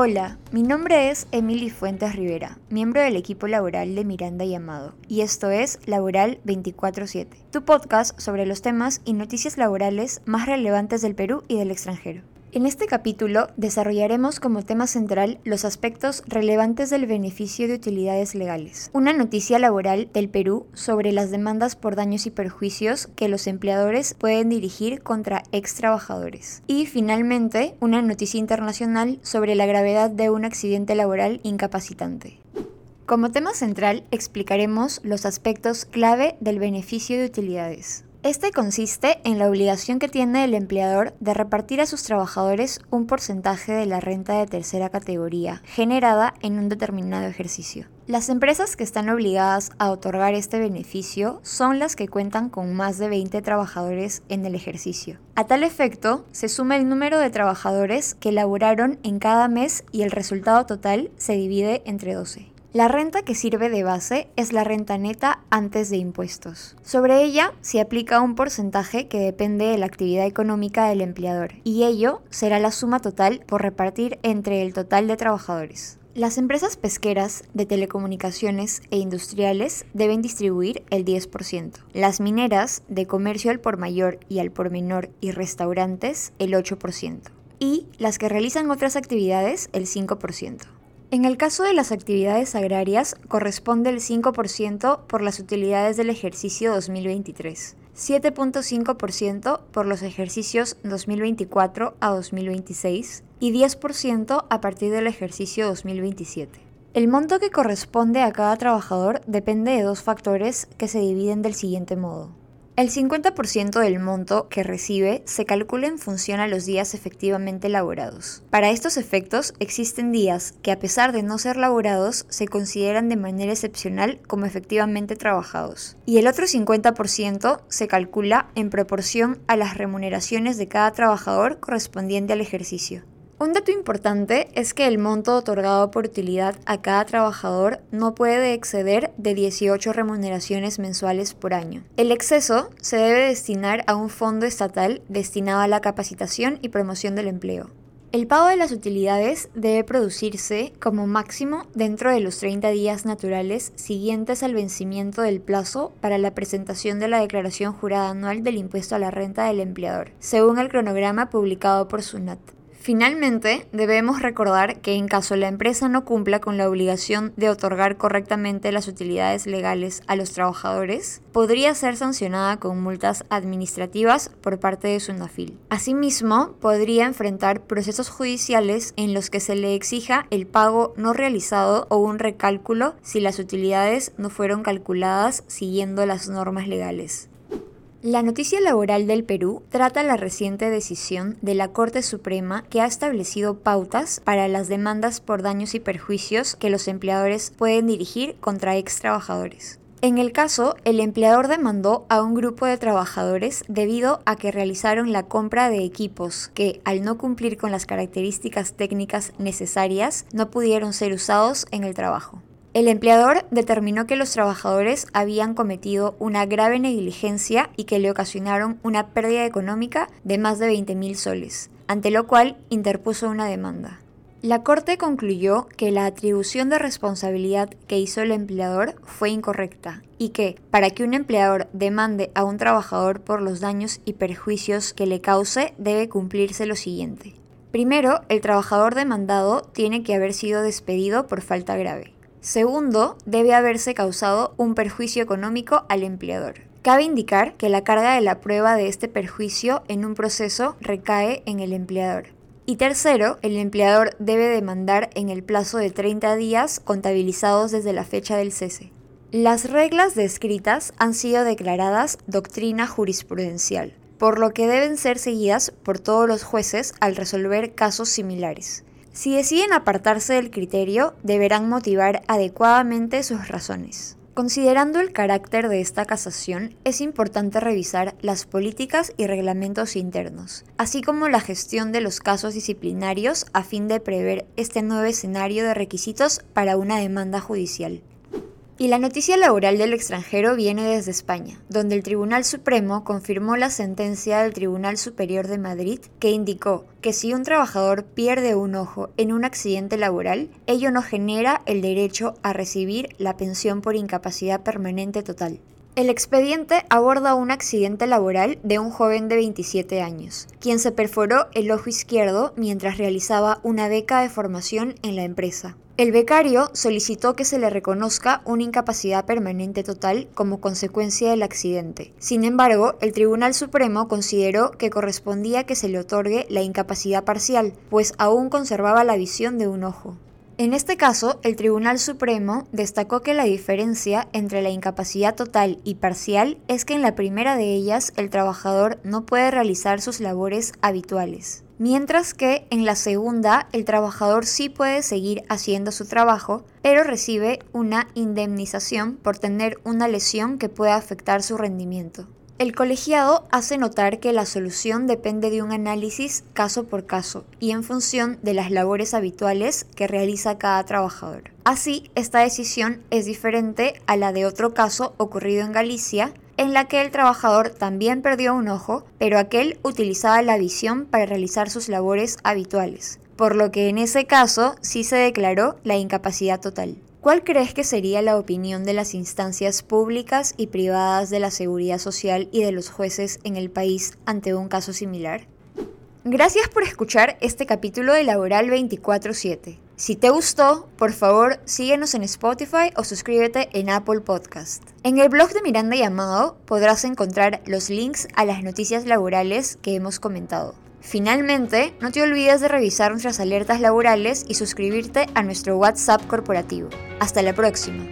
Hola, mi nombre es Emily Fuentes Rivera, miembro del equipo laboral de Miranda y Amado, y esto es Laboral 24-7, tu podcast sobre los temas y noticias laborales más relevantes del Perú y del extranjero. En este capítulo desarrollaremos como tema central los aspectos relevantes del beneficio de utilidades legales, una noticia laboral del Perú sobre las demandas por daños y perjuicios que los empleadores pueden dirigir contra ex trabajadores. Y finalmente, una noticia internacional sobre la gravedad de un accidente laboral incapacitante. Como tema central explicaremos los aspectos clave del beneficio de utilidades. Este consiste en la obligación que tiene el empleador de repartir a sus trabajadores un porcentaje de la renta de tercera categoría generada en un determinado ejercicio. Las empresas que están obligadas a otorgar este beneficio son las que cuentan con más de 20 trabajadores en el ejercicio. A tal efecto, se suma el número de trabajadores que laboraron en cada mes y el resultado total se divide entre 12. La renta que sirve de base es la renta neta antes de impuestos. Sobre ella se aplica un porcentaje que depende de la actividad económica del empleador y ello será la suma total por repartir entre el total de trabajadores. Las empresas pesqueras, de telecomunicaciones e industriales deben distribuir el 10%. Las mineras, de comercio al por mayor y al por menor y restaurantes, el 8%. Y las que realizan otras actividades, el 5%. En el caso de las actividades agrarias, corresponde el 5% por las utilidades del ejercicio 2023, 7.5% por los ejercicios 2024 a 2026 y 10% a partir del ejercicio 2027. El monto que corresponde a cada trabajador depende de dos factores que se dividen del siguiente modo. El 50% del monto que recibe se calcula en función a los días efectivamente laborados. Para estos efectos, existen días que a pesar de no ser laborados, se consideran de manera excepcional como efectivamente trabajados. Y el otro 50% se calcula en proporción a las remuneraciones de cada trabajador correspondiente al ejercicio. Un dato importante es que el monto otorgado por utilidad a cada trabajador no puede exceder de 18 remuneraciones mensuales por año. El exceso se debe destinar a un fondo estatal destinado a la capacitación y promoción del empleo. El pago de las utilidades debe producirse como máximo dentro de los 30 días naturales siguientes al vencimiento del plazo para la presentación de la declaración jurada anual del impuesto a la renta del empleador, según el cronograma publicado por SUNAT. Finalmente, debemos recordar que en caso la empresa no cumpla con la obligación de otorgar correctamente las utilidades legales a los trabajadores, podría ser sancionada con multas administrativas por parte de SUNAFIL. Asimismo, podría enfrentar procesos judiciales en los que se le exija el pago no realizado o un recálculo si las utilidades no fueron calculadas siguiendo las normas legales. La noticia laboral del Perú trata la reciente decisión de la Corte Suprema que ha establecido pautas para las demandas por daños y perjuicios que los empleadores pueden dirigir contra ex trabajadores. En el caso, el empleador demandó a un grupo de trabajadores debido a que realizaron la compra de equipos que, al no cumplir con las características técnicas necesarias, no pudieron ser usados en el trabajo. El empleador determinó que los trabajadores habían cometido una grave negligencia y que le ocasionaron una pérdida económica de más de 20 mil soles, ante lo cual interpuso una demanda. La Corte concluyó que la atribución de responsabilidad que hizo el empleador fue incorrecta y que, para que un empleador demande a un trabajador por los daños y perjuicios que le cause, debe cumplirse lo siguiente. Primero, el trabajador demandado tiene que haber sido despedido por falta grave. Segundo, debe haberse causado un perjuicio económico al empleador. Cabe indicar que la carga de la prueba de este perjuicio en un proceso recae en el empleador. Y tercero, el empleador debe demandar en el plazo de 30 días contabilizados desde la fecha del cese. Las reglas descritas han sido declaradas doctrina jurisprudencial, por lo que deben ser seguidas por todos los jueces al resolver casos similares. Si deciden apartarse del criterio, deberán motivar adecuadamente sus razones. Considerando el carácter de esta casación, es importante revisar las políticas y reglamentos internos, así como la gestión de los casos disciplinarios a fin de prever este nuevo escenario de requisitos para una demanda judicial. Y la noticia laboral del extranjero viene desde España, donde el Tribunal Supremo confirmó la sentencia del Tribunal Superior de Madrid que indicó que si un trabajador pierde un ojo en un accidente laboral, ello no genera el derecho a recibir la pensión por incapacidad permanente total. El expediente aborda un accidente laboral de un joven de 27 años, quien se perforó el ojo izquierdo mientras realizaba una beca de formación en la empresa. El becario solicitó que se le reconozca una incapacidad permanente total como consecuencia del accidente. Sin embargo, el Tribunal Supremo consideró que correspondía que se le otorgue la incapacidad parcial, pues aún conservaba la visión de un ojo. En este caso, el Tribunal Supremo destacó que la diferencia entre la incapacidad total y parcial es que en la primera de ellas el trabajador no puede realizar sus labores habituales, mientras que en la segunda el trabajador sí puede seguir haciendo su trabajo, pero recibe una indemnización por tener una lesión que pueda afectar su rendimiento. El colegiado hace notar que la solución depende de un análisis caso por caso y en función de las labores habituales que realiza cada trabajador. Así, esta decisión es diferente a la de otro caso ocurrido en Galicia, en la que el trabajador también perdió un ojo, pero aquel utilizaba la visión para realizar sus labores habituales, por lo que en ese caso sí se declaró la incapacidad total. ¿Cuál crees que sería la opinión de las instancias públicas y privadas de la seguridad social y de los jueces en el país ante un caso similar? Gracias por escuchar este capítulo de Laboral 24/7. Si te gustó, por favor síguenos en Spotify o suscríbete en Apple Podcast. En el blog de Miranda y Amado podrás encontrar los links a las noticias laborales que hemos comentado. Finalmente, no te olvides de revisar nuestras alertas laborales y suscribirte a nuestro WhatsApp corporativo. Hasta la próxima.